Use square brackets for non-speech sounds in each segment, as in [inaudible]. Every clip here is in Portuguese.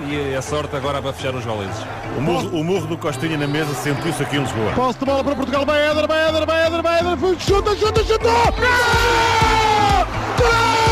e, e a sorte agora para fechar os goleses. O murro, o murro do Costinha na mesa sentiu-se aqui em Lisboa. Posse de bola para Portugal, vai Éder, vai Éder, vai Éder, vai Éder, chuta, chuta, chuta! Gol!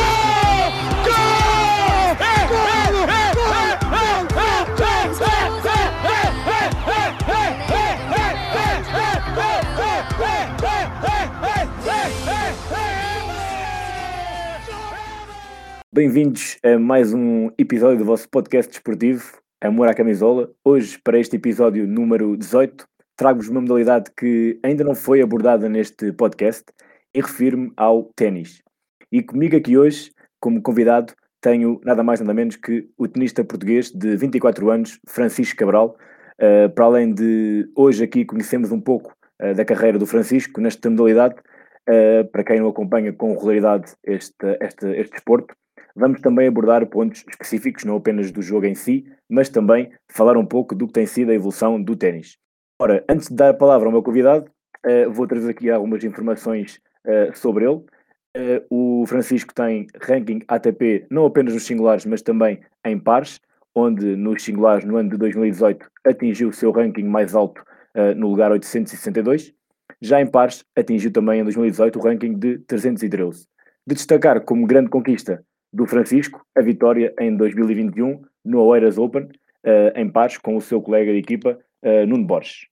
Bem-vindos a mais um episódio do vosso podcast desportivo, Amor à Camisola. Hoje, para este episódio número 18, trago-vos uma modalidade que ainda não foi abordada neste podcast e refiro-me ao ténis. E comigo aqui hoje, como convidado, tenho nada mais nada menos que o tenista português de 24 anos, Francisco Cabral. Uh, para além de hoje aqui conhecemos um pouco uh, da carreira do Francisco nesta modalidade, uh, para quem não acompanha com regularidade este, este, este desporto, Vamos também abordar pontos específicos, não apenas do jogo em si, mas também falar um pouco do que tem sido a evolução do ténis. Ora, antes de dar a palavra ao meu convidado, uh, vou trazer aqui algumas informações uh, sobre ele. Uh, o Francisco tem ranking ATP não apenas nos singulares, mas também em pares, onde nos singulares no ano de 2018 atingiu o seu ranking mais alto no lugar 862. Já em pares atingiu também em 2018 o ranking de 313. De destacar como grande conquista do Francisco, a vitória em 2021 no Oeiras Open, uh, em pares com o seu colega de equipa, uh, Nuno Borges.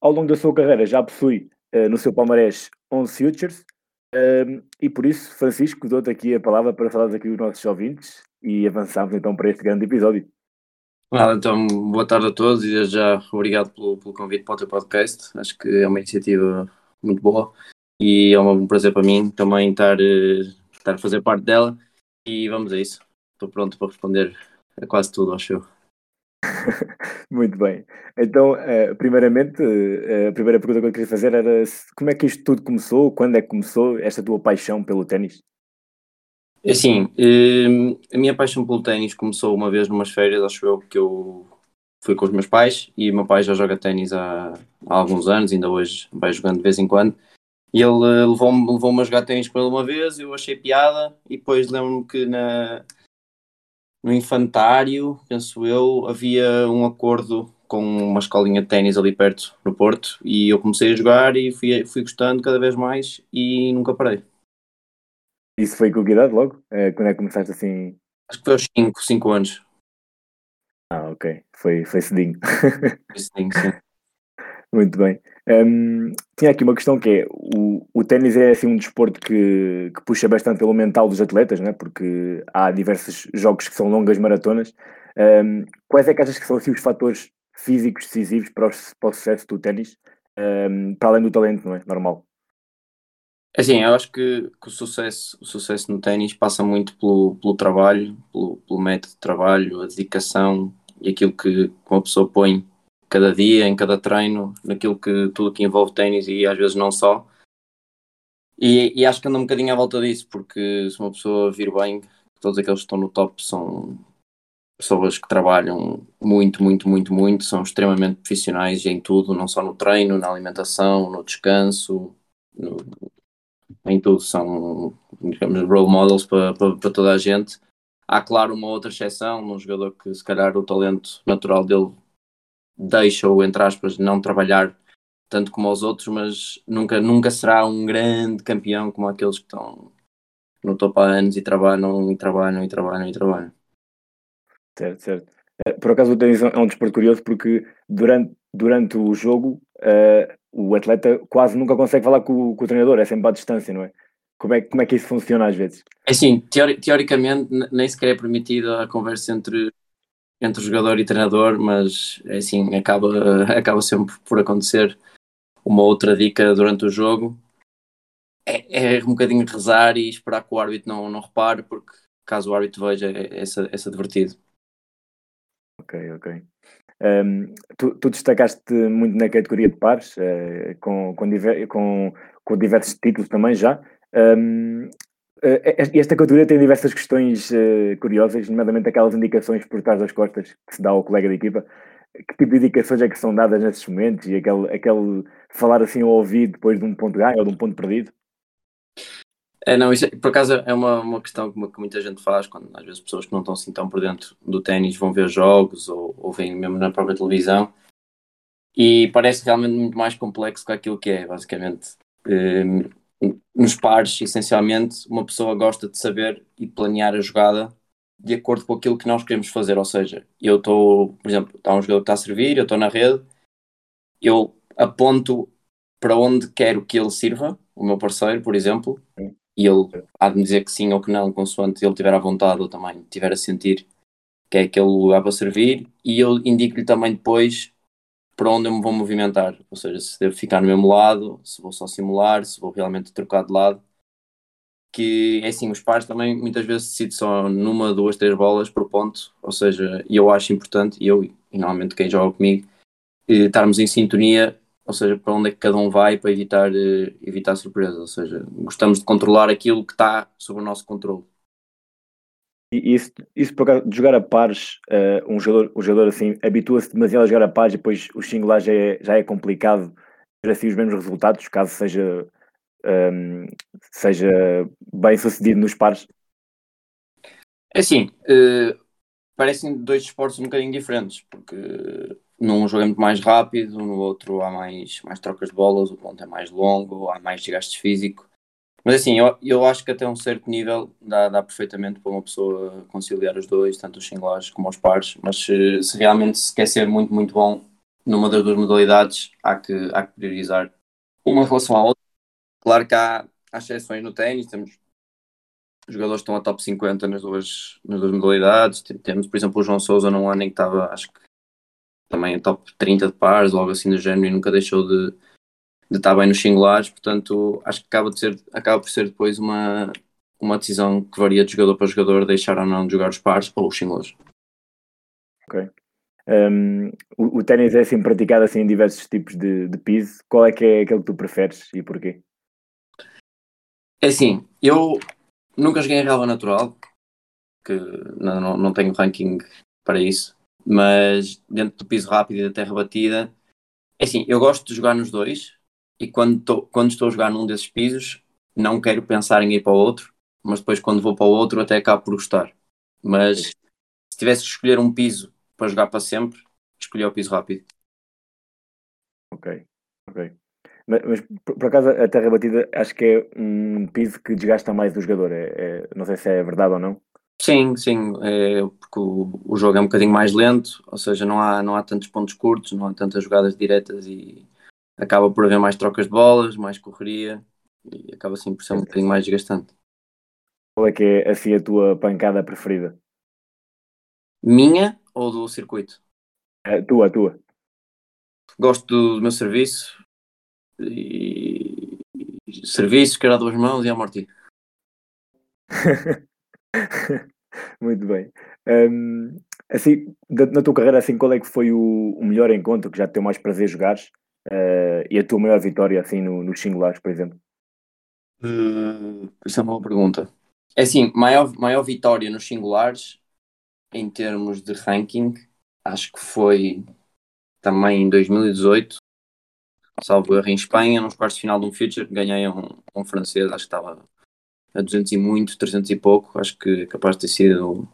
Ao longo da sua carreira já possui uh, no seu palmarés 11 futures e por isso, Francisco, dou-te aqui a palavra para falar aqui os nossos ouvintes e avançamos então para este grande episódio. Então, boa tarde a todos e já obrigado pelo, pelo convite para o teu podcast. Acho que é uma iniciativa muito boa e é um prazer para mim também estar, estar a fazer parte dela e vamos a isso. Estou pronto para responder a quase tudo, acho eu. [laughs] Muito bem. Então, uh, primeiramente, uh, a primeira pergunta que eu queria fazer era como é que isto tudo começou? Quando é que começou esta tua paixão pelo ténis? É assim, uh, a minha paixão pelo ténis começou uma vez numas férias, acho eu, que eu fui com os meus pais e o meu pai já joga ténis há, há alguns anos, ainda hoje vai jogando de vez em quando. E ele eh, levou-me levou a jogar ténis com ele uma vez, eu achei piada, e depois lembro-me que na, no infantário, penso eu, havia um acordo com uma escolinha de ténis ali perto no Porto, e eu comecei a jogar e fui, fui gostando cada vez mais e nunca parei. Isso foi com que idade logo? É, quando é que começaste assim? Acho que foi aos 5, 5 anos. Ah, ok. Foi, foi cedinho. Foi cedinho, sim. [laughs] Muito bem. Um, tinha aqui uma questão que é, o, o ténis é assim um desporto que, que puxa bastante pelo mental dos atletas, né? porque há diversos jogos que são longas maratonas. Um, quais é que achas que são assim, os fatores físicos decisivos para o, para o sucesso do ténis, um, para além do talento, não é? Normal. É assim, eu acho que, que, o, sucesso, o sucesso no ténis passa muito pelo, pelo trabalho, pelo, pelo método de trabalho, a dedicação e aquilo que uma pessoa põe cada dia, em cada treino, naquilo que tudo que envolve ténis e às vezes não só. E, e, acho que anda um bocadinho à volta disso, porque se uma pessoa vir bem, todos aqueles que estão no top são pessoas que trabalham muito, muito, muito, muito, são extremamente profissionais em tudo, não só no treino, na alimentação, no descanso, no, em tudo, são, digamos, role models para, para, para toda a gente. Há, claro, uma outra exceção, num jogador que se calhar o talento natural dele deixa-o, entre aspas, não trabalhar tanto como os outros, mas nunca, nunca será um grande campeão como aqueles que estão no topo há anos e trabalham e trabalham e trabalham e trabalham. Certo, certo. Eh, por acaso o ténis é um desporto curioso porque durante, durante o jogo uh, o atleta quase nunca consegue falar com, com, o treinador, é sempre à distância, não é? Como é, como é que isso funciona às vezes? É assim, teori teoricamente nem sequer é permitida a conversa entre entre jogador e treinador, mas é assim, acaba, [laughs] acaba sempre por acontecer uma outra dica durante o jogo. É, é um bocadinho rezar e esperar que o árbitro não, não repare, porque caso o árbitro veja, é, é, é divertido. Ok, ok. Um, tu, tu, destacaste muito na categoria de pares, uh, com, com, diver, com, com diversos títulos também já. Um, esta categoria tem diversas questões curiosas, nomeadamente aquelas indicações por trás das costas que se dá ao colega de equipa. Que tipo de indicações é que são dadas nesses momentos e aquele, aquele falar assim ao ouvido depois de um ponto ganho ou de um ponto perdido? É, não, isso é- por acaso é uma, uma questão que, que muita gente faz, quando às vezes pessoas que não estão assim tão por dentro do ténis vão ver jogos ou, ou veem mesmo na própria televisão e parece realmente muito mais complexo que aquilo que é, basicamente. Hum, nos pares, essencialmente, uma pessoa gosta de saber e planear a jogada de acordo com aquilo que nós queremos fazer, ou seja, eu estou, por exemplo, está um jogador que está a servir, eu estou na rede, eu aponto para onde quero que ele sirva, o meu parceiro, por exemplo, e ele há de me dizer que sim ou que não, consoante ele tiver à vontade ou também tiver a sentir que é aquele lugar para servir, e eu indico-lhe também depois para onde eu me vou movimentar, ou seja, se devo ficar no mesmo lado, se vou só simular, se vou realmente trocar de lado. Que é assim, os pares também muitas vezes decidem só numa, duas, três bolas por ponto, ou seja, e eu acho importante, e eu e normalmente quem joga comigo, eh, estarmos em sintonia, ou seja, para onde é que cada um vai para evitar, eh, evitar surpresas, ou seja, gostamos de controlar aquilo que está sob o nosso controle. E isso, isso por acaso, de jogar a pares, eh, um, jogador, um jogador assim habitua-se demasiado a jogar a pares e depois o singular já é, já é complicado ter assim os mesmos resultados, caso seja, ehm, seja bem sucedido nos pares. É assim, eh, parecem dois esportes um bocadinho diferentes, porque num jogo é muito mais rápido, no outro há mais, mais trocas de bolas, o ponto é mais longo, há mais desgaste físico. Mas assim, eu, eu acho que até um certo nível dá, dá perfeitamente para uma pessoa conciliar os dois, tanto os singulares como os pares, mas se, se realmente se quer ser muito, muito bom numa das duas modalidades, há que, há que priorizar uma em relação à outra. Claro que há, há exceções no ténis, temos jogadores que estão a top 50 nas duas, nas duas modalidades. Tem- Temos, por exemplo, o João Souza num ano em que estava, acho que também em top 30 de pares, logo assim do género, e nunca deixou de, de estar bem nos singulares. Portanto, acho que acaba, de ser, acaba por ser depois uma, uma decisão que varia de jogador para jogador, deixar ou não de jogar os pares ou os singulares. Ehm, o, o ténis é assim praticado assim em diversos tipos de, de piso. Qual é que é aquele que tu preferes e porquê? É assim, eu nunca joguei em relva natural, que não, não, não tenho ranking para isso, mas dentro do piso rápido e da terra batida, é assim, eu gosto de jogar nos dois e quando, tô- quando estou a jogar num desses pisos, não quero pensar em ir para o outro, mas depois quando vou para o outro até acabo por gostar. Mas se tivesse que escolher um piso para jogar para sempre, escolhi o piso rápido. Ok, ok. Mas, mas, por, por acaso a terra batida acho que é um piso que desgasta mais o jogador. É, é- não sei se é verdade ou não. Sim, sim, é, porque o, o jogo é um bocadinho mais lento, ou seja, não há, não há tantos pontos curtos, não há tantas jogadas diretas e acaba por haver mais trocas de bolas, mais correria e acaba assim por ser um bocadinho mais desgastante. Qual é que é assim a tua pancada preferida? Minha ou do circuito? A tua, a tua. Gosto do, do meu serviço e e serviço, que era duas mãos e a amorti. [laughs] Muito bem. Hum, assim, da- na tua carreira, assim, qual é que foi o, o melhor encontro que já te deu mais prazer jogares? Eh, e a tua maior vitória, assim, no, nos singulares, por exemplo? Uh, isso é uma boa pergunta. É assim, maior, maior vitória nos singulares, em termos de ranking, acho que foi também em 2018, salvo erro, em Espanha, nos quartos de final de um Future, ganhei um, um francês, acho que estava a 200 e muito, 300 e pouco, acho que capaz de ter sido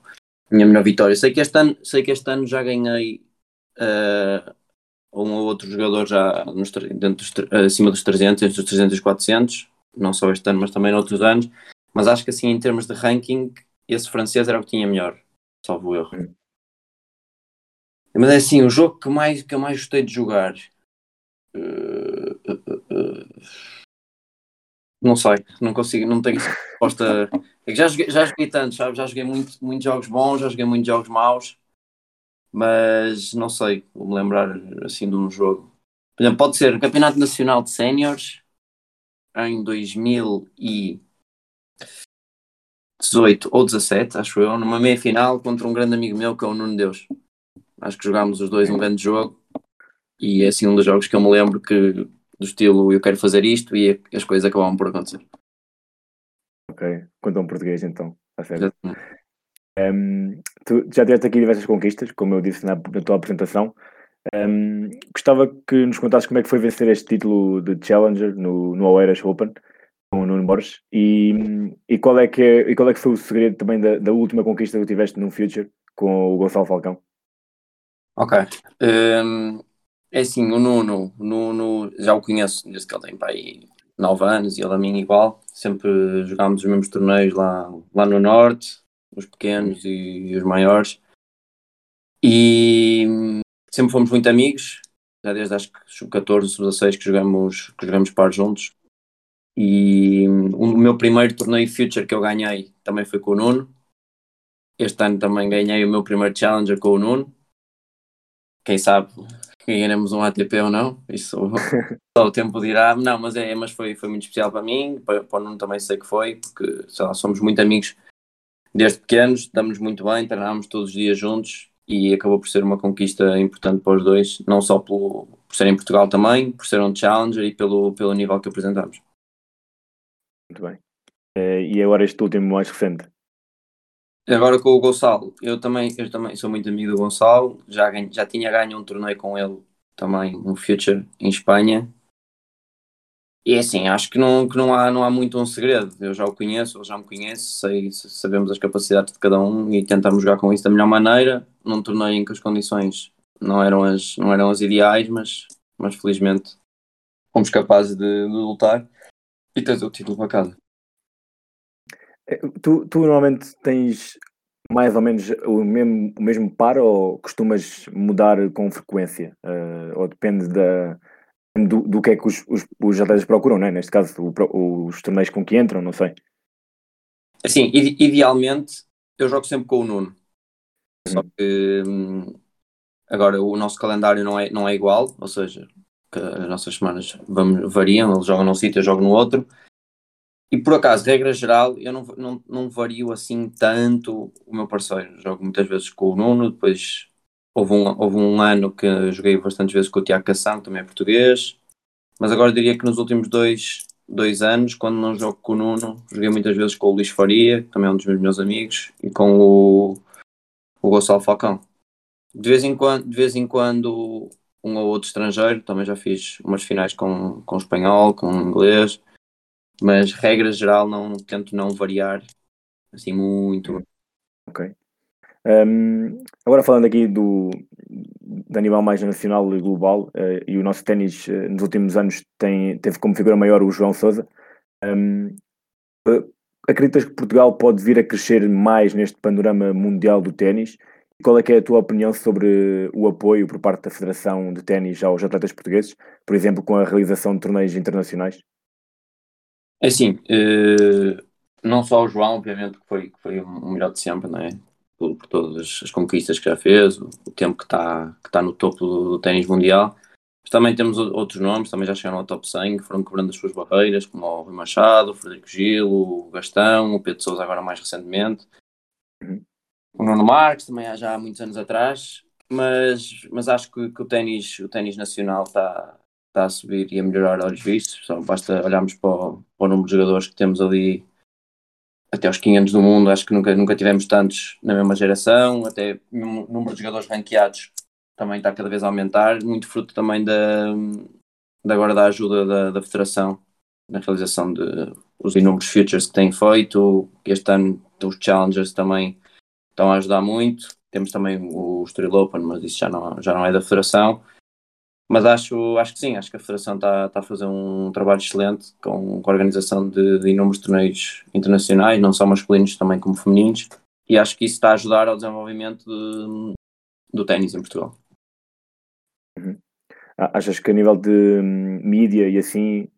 a minha melhor vitória. Sei que este ano, sei que este ano já ganhei uh, um ou outro jogador já nos, dentro dos, acima dos 300, entre os 300 e os 400, não só este ano, mas também noutros anos. Mas acho que assim, em termos de ranking, esse francês era o que tinha melhor, salvo erro. Hum. Mas é assim, o jogo que, mais, que eu mais gostei de jogar. eh, eh, eh, não sei, não consigo, não tenho resposta. [laughs] É já joguei, já joguei tanto, sabe? Já joguei muito, muitos jogos bons, já joguei muitos jogos maus, mas não sei, vou-me lembrar assim de um jogo. Por exemplo, pode ser o Campeonato Nacional de Séniores em 2018 ou 17, acho eu, numa meia final contra um grande amigo meu que é o Nuno Deus. Acho que jogámos os dois um grande jogo e é assim um dos jogos que eu me lembro que do estilo eu quero fazer isto e as coisas acabavam por acontecer. Ok, conta um português então. Está certo. Exatamente. Hum, tu já tiveste aqui diversas conquistas, como eu disse na, na tua apresentação. Hum, gostava que nos contasses como é que foi vencer este título de Challenger no, no Oeiras Open, com o Nuno Borges. E, e, qual é que é, e qual é que foi o segredo também da, da última conquista que tiveste no Future com o Gonçalo Falcão? Ok. Um, é assim, o Nuno, o Nuno já o conheço desde que ele tem aí 9 anos e ele a mim igual. Sempre jogámos os mesmos torneios lá, lá no Norte, os pequenos e, e os maiores. E sempre fomos muito amigos, já desde acho que sub-14, sub-16 que jogamos, que jogamos par juntos. E o meu primeiro torneio Future que eu ganhei também foi com o Nuno. Este ano também ganhei o meu primeiro Challenger com o Nuno. Quem sabe ganharemos um ATP ou não, isso [laughs] só o tempo dirá. Não, mas, é, mas foi, foi muito especial para mim, para, para o Nuno também sei que foi, porque lá, somos muito amigos desde pequenos, estamos muito bem, treinámos todos os dias juntos e acabou por ser uma conquista importante para os dois, não só pelo, por ser em Portugal também, por ser um challenger e pelo, pelo nível que apresentamos. Muito bem. Uh, e agora este último mais recente? Agora com o Gonçalo, eu também, eu também sou muito amigo do Gonçalo, já, ganho, já tinha ganho um torneio com ele também, um Future em Espanha. E é assim, acho que não, que não, há, não há muito um segredo. Eu já o conheço, ele já me conhece, sei, sabemos as capacidades de cada um e tentamos jogar com isso da melhor maneira, num torneio em que as condições não eram as, não eram as ideais, mas, mas felizmente fomos capazes de, de lutar e trazer o título para casa. É, tu, tu normalmente tens mais ou menos o mesmo, o mesmo par ou costumas mudar com frequência? Uh, ou depende da, do, do que é que os, os, os atletas procuram, né? neste caso o, os torneios com que entram, não sei. Assim, idealmente eu jogo sempre com o Nuno. Só uhum. que hum, agora o nosso calendário não é, não é igual, ou seja, as nossas semanas vamos, variam, ele joga num sítio, eu jogo no outro. E por acaso, regra geral, eu não, não, não vario assim tanto o meu parceiro. Jogo muitas vezes com o Nuno, depois houve um, houve um ano que joguei bastantes vezes com o Tiago Cação, também é português. Mas agora diria que nos últimos dois, dois anos, quando não jogo com o Nuno, joguei muitas vezes com o Luís Faria, que também é um dos meus amigos, e com o, o Gonçalo Falcão. De vez em quando, de vez em quando um ou outro estrangeiro, também já fiz umas finais com, com espanhol, com inglês, mas regra geral não tento não variar assim muito. Ok. Um, agora falando aqui do de nível mais nacional e global, uh, e o nosso ténis uh, nos últimos anos tem, teve como figura maior o João Sousa. Um, acreditas que Portugal pode vir a crescer mais neste panorama mundial do ténis? Qual é é a tua opinião sobre o apoio por parte da Federação de Ténis aos atletas portugueses, por exemplo, com a realização de torneios internacionais? É assim, uh, não só o João, obviamente, que foi, que foi o melhor de sempre, não é? Por, por todas as conquistas que já fez, o, o tempo que está que tá no topo do, do ténis mundial. Mas também temos outros nomes, também já chegaram ao top 100, que foram quebrando as suas barreiras, como o Rui Machado, o Frederico Gil, o Gastão, o Pedro Sousa agora mais recentemente. Uhum. O Nuno Marques, também há já há muitos anos atrás. Mas, mas acho que, que o ténis o ténis nacional está está a subir e a melhorar olhos vistos. Só basta olharmos para o, para o número de jogadores que temos ali até aos 500 do mundo. Acho que nunca, nunca tivemos tantos na mesma geração. Até o número de jogadores ranqueados também está cada vez a aumentar. Muito fruto também da, da agora da ajuda da, da Federação na realização de os inúmeros futures que têm feito. Este ano os challengers também estão a ajudar muito. Temos também o Estoril Open, mas isso já não, já não é da Federação. Mas acho, acho que sim, acho que a Federação está, está a fazer um trabalho excelente com, com a organização de, de inúmeros torneios internacionais, não só masculinos, também como femininos, e acho que isso está a ajudar ao desenvolvimento de, do ténis em Portugal. Uhum. Achas que a nível de hum, mídia e assim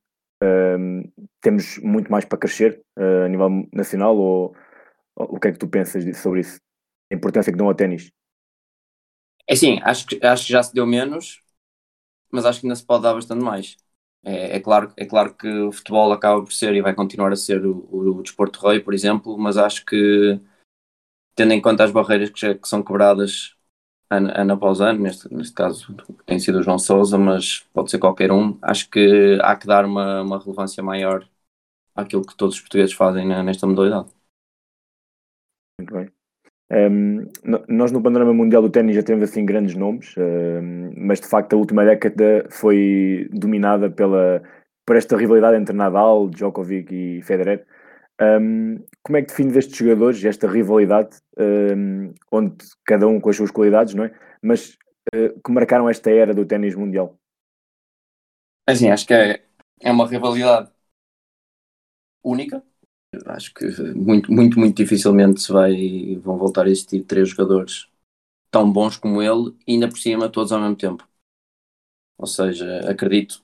um, temos muito mais para crescer uh, a nível nacional ou, ou, o que é que tu pensas sobre isso? A importância que dão ao ténis? É sim, acho que, acho que já se deu menos, mas acho que ainda se pode dar bastante mais. É, é, claro, é claro que o futebol acaba por ser e vai continuar a ser o, o, o desporto rei, por exemplo, mas acho que, tendo em conta as barreiras que, já, que são quebradas ano, ano após ano, neste, neste caso tem sido o João Souza, mas pode ser qualquer um, acho que há que dar uma, uma relevância maior àquilo que todos os portugueses fazem nesta modalidade. Um, nós no panorama mundial do ténis já temos assim grandes nomes, um, mas de facto a última década foi dominada pela, por esta rivalidade entre Nadal, Djokovic e Federer. Um, como é que defines estes jogadores, esta rivalidade, onde cada um com as suas qualidades, não é? Mas uh, que marcaram esta era do ténis mundial? Assim, acho que é, é uma rivalidade única. Acho que muito, muito, muito dificilmente se vai, vão voltar a existir três jogadores tão bons como ele, e ainda por cima todos ao mesmo tempo. Ou seja, acredito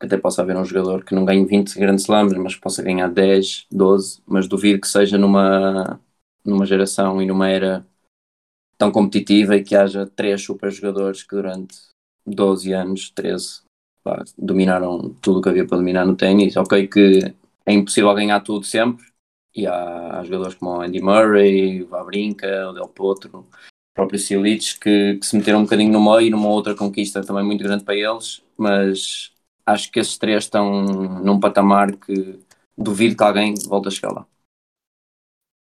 que até possa haver um jogador que não ganhe 20 grandes slams, mas possa ganhar 10, 12, mas duvido que seja numa, numa geração e numa era tão competitiva e que haja três super jogadores que durante 12 anos, 13, pá, dominaram tudo o que havia para dominar no ténis. Ok que é impossível ganhar tudo sempre, e há, há jogadores como o Andy Murray, o Vavrinka, o Del Potro, o próprio Silic, que, que se meteram um bocadinho no meio, numa outra conquista também muito grande para eles, mas acho que esses três estão num patamar que duvido que alguém volte a chegar lá.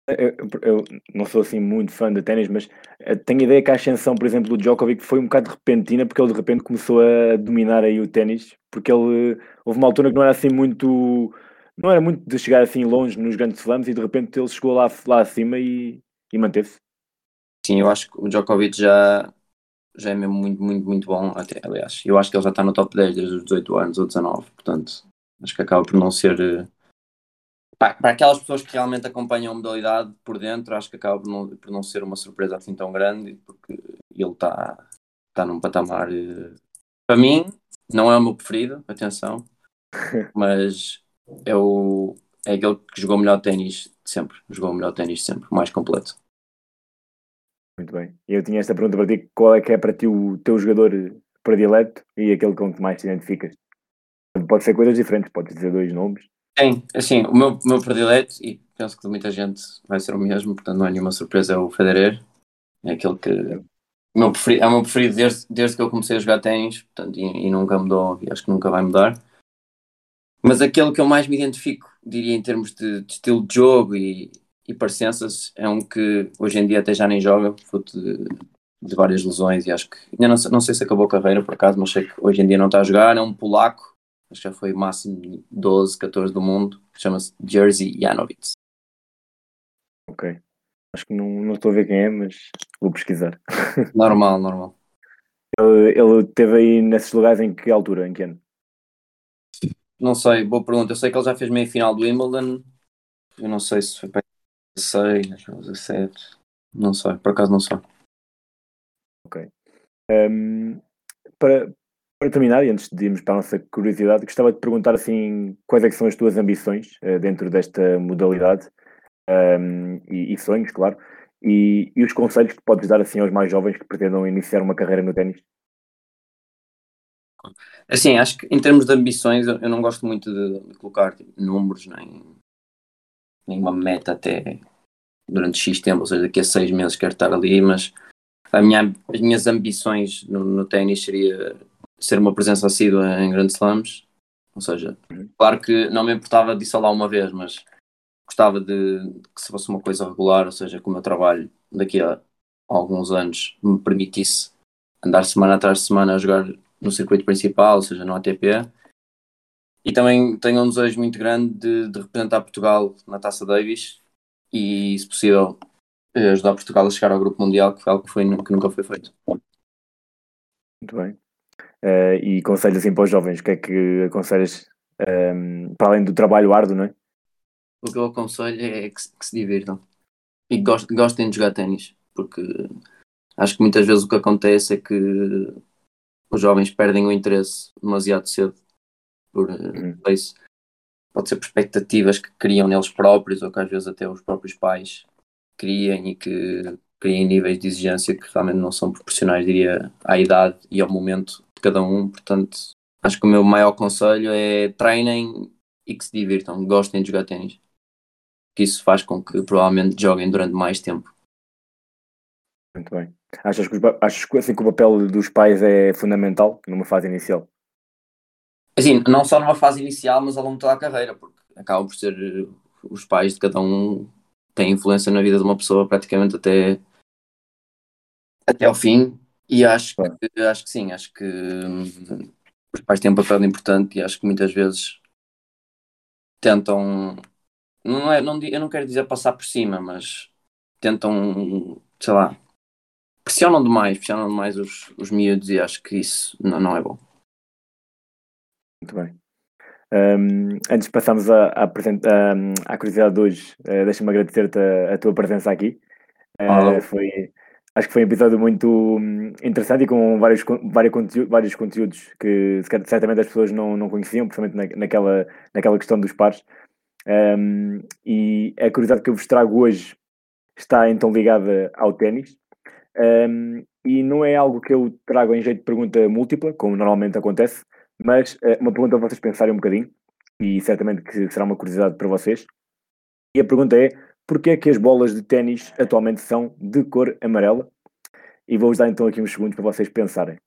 Eu, eu, não sou assim muito fã de ténis, mas eh, tenho a ideia que a ascensão, por exemplo, do Djokovic foi um bocado repentina, porque ele de repente começou a dominar aí o ténis, porque ele houve uma altura que não era assim muito não era muito de chegar assim longe nos grandes slams e de repente ele chegou lá, lá acima e, e manteve-se. Sim, eu acho que o Djokovic já, já é mesmo muito, muito, muito bom, até, aliás. Eu acho que ele já está no top 10 desde os 18 anos ou 19, portanto, acho que acaba por não ser. Eh, para, para aquelas pessoas que realmente acompanham a modalidade por dentro, acho que acaba por não, por não ser uma surpresa assim tão grande, porque ele está, está num patamar. Eh, para mim, não é o meu preferido, atenção, [laughs] mas é, o, é aquele que jogou melhor ténis sempre, jogou o melhor ténis sempre, o mais completo. Muito bem. Eu tinha esta pergunta para ti: qual é que é para ti o teu jogador predileto e aquele com que mais te identificas? Pode ser coisas diferentes, podes dizer dois nomes. Sim, assim, o meu, meu predileto, e penso que muita gente vai ser o mesmo, portanto não é nenhuma surpresa, é o Federer. É aquele que meu preferido, é o meu preferido desde, desde que eu comecei a jogar ténis, portanto, e, e, nunca mudou, e acho que nunca vai mudar. Mas aquele que eu mais me identifico, diria em termos de, de estilo de jogo e, e parecenças, é um que hoje em dia até já nem joga, fruto de, de várias lesões e acho que ainda não, não sei se acabou a carreira por acaso, mas sei que hoje em dia não está a jogar, é um polaco, acho que já foi máximo 12, 14 do mundo, chama-se Jerzy Janowicz. Ok. Acho que não, não estou a ver quem é, mas vou pesquisar. [laughs] Normal, normal. Ele, ele teve aí nesses lugares em que altura? Em que ano? Não sei, boa pergunta. Eu sei que ele já fez meia final do Wimbledon. Eu não sei se foi para 16, 17. Não sei, por acaso não sei. Ok. Um, para, para terminar, e antes de irmos para a nossa curiosidade, gostava de perguntar assim, quais é são as tuas ambições uh, dentro desta modalidade um, e, e, sonhos, claro, e, e, os conselhos que podes dar assim aos mais jovens que pretendam iniciar uma carreira no ténis? Assim, acho que em termos de ambições, eu, não gosto muito de, colocar tipo, números nem, nem uma meta até durante X tempo, ou seja, daqui a seis meses quero estar ali, mas a minha, as minhas ambições no, no ténis seria ser uma presença assídua em grandes slams, ou seja, claro que não me importava disso lá uma vez, mas gostava de, de que se fosse uma coisa regular, ou seja, que o meu trabalho daqui a alguns anos me permitisse andar semana atrás de semana a jogar no circuito principal, ou seja, no ATP. E também tenho um desejo muito grande de, de representar Portugal na Taça Davis e, se possível, ajudar Portugal a chegar ao Grupo Mundial, que foi algo que, foi, que nunca foi feito. Muito bem. Uh, e conselhos assim para os jovens, o que é que aconselhas um, ehm, para além do trabalho árduo, não é? O que eu aconselho é que, que se divirtam e que gostem, gostem de jogar ténis, porque acho que muitas vezes o que acontece é que os jovens perdem o interesse demasiado cedo por uhum. isso. Pode ser por expectativas que criam neles próprios ou que às vezes até os próprios pais criem e que criem níveis de exigência que realmente não são proporcionais, diria, à idade e ao momento de cada um. Portanto, acho que o meu maior conselho é treinem e que se divirtam, gostem de jogar ténis. Que isso faz com que provavelmente joguem durante mais tempo. Muito bem. Achas que, achas que, assim, que o papel dos pais é fundamental numa fase inicial? Assim, não só numa fase inicial, mas ao longo de toda a carreira, porque acabam por ser eh, os pais de cada um têm influência na vida de uma pessoa praticamente até, até ao fim. E acho que, acho que sim, acho que hum, os pais têm um papel importante e acho que muitas vezes tentam, não é, não, eu não quero dizer passar por cima, mas tentam, sei lá, pressionam demais, pressionam demais os, os miúdos e acho que isso não, não é bom. Muito bem. Um, antes de passarmos à, à, à curiosidade de hoje, uh, deixa-me agradecer-te a, a, tua presença aqui. Uh, foi, acho que foi um episódio muito hum, interessante e com vários, vários, conteúdos, vários conteúdos que certamente as pessoas não, não conheciam, principalmente na, naquela, naquela questão dos pares. Um, e a curiosidade que eu vos trago hoje está então ligada ao ténis. Um, e não é algo que eu trago em jeito de pergunta múltipla, como normalmente acontece, mas uh, uma pergunta para vocês pensarem um bocadinho, e certamente que será uma curiosidade para vocês. E a pergunta é: porquê é que as bolas de ténis atualmente são de cor amarela? E vou-vos dar então aqui uns segundos para vocês pensarem.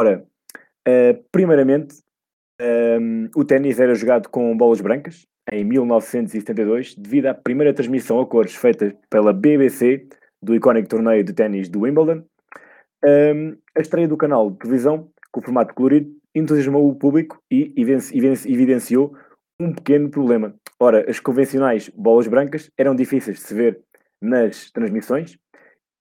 Ora, uh, primeiramente, um, ehm, o ténis era jogado com bolas brancas em 1972, devido à primeira transmissão a cores feita pela BBC do icónico torneio de ténis do Wimbledon. Um, ehm, a estreia do canal de televisão, com o formato colorido, entusiasmou o público e evidenciou um pequeno problema. Ora, as convencionais bolas brancas eram difíceis de se ver nas transmissões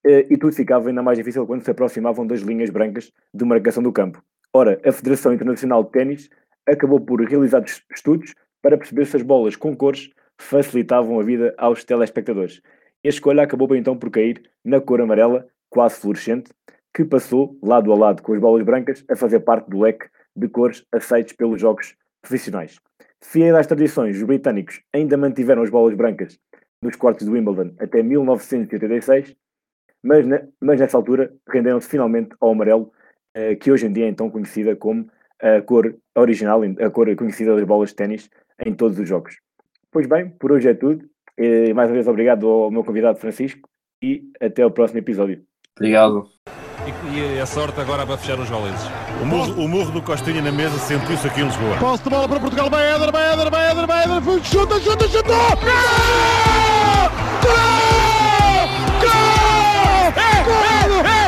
e tudo ficava ainda mais difícil quando se aproximavam das linhas brancas de marcação do campo. Ora, a Federação Internacional de Ténis acabou por realizar estudos para perceber se as bolas com cores facilitavam a vida aos telespectadores. E a escolha acabou então por cair na cor amarela, quase fluorescente, que passou, lado a lado com as bolas brancas, a fazer parte do leque de cores aceitos pelos jogos profissionais. Fiéis às tradições, os britânicos ainda mantiveram as bolas brancas nos cortes do Wimbledon até 1986 mas, mas nessa altura renderam-se finalmente ao amarelo, uh, que hoje em dia é então conhecida como a cor original, a cor conhecida das bolas de ténis em todos os jogos. Pois bem, por hoje é tudo. E, mais uma vez obrigado ao meu convidado Francisco e até o próximo episódio. Obrigado. E, e a sorte agora para fechar os valentes. O murro, o murro do Costinha na mesa sentiu-se aqui em Lisboa. Posse de bola para Portugal, vai Éder, vai Éder, vai Éder, vai Éder, chuta, chuta, chuta! Gol! Gol! Paulo!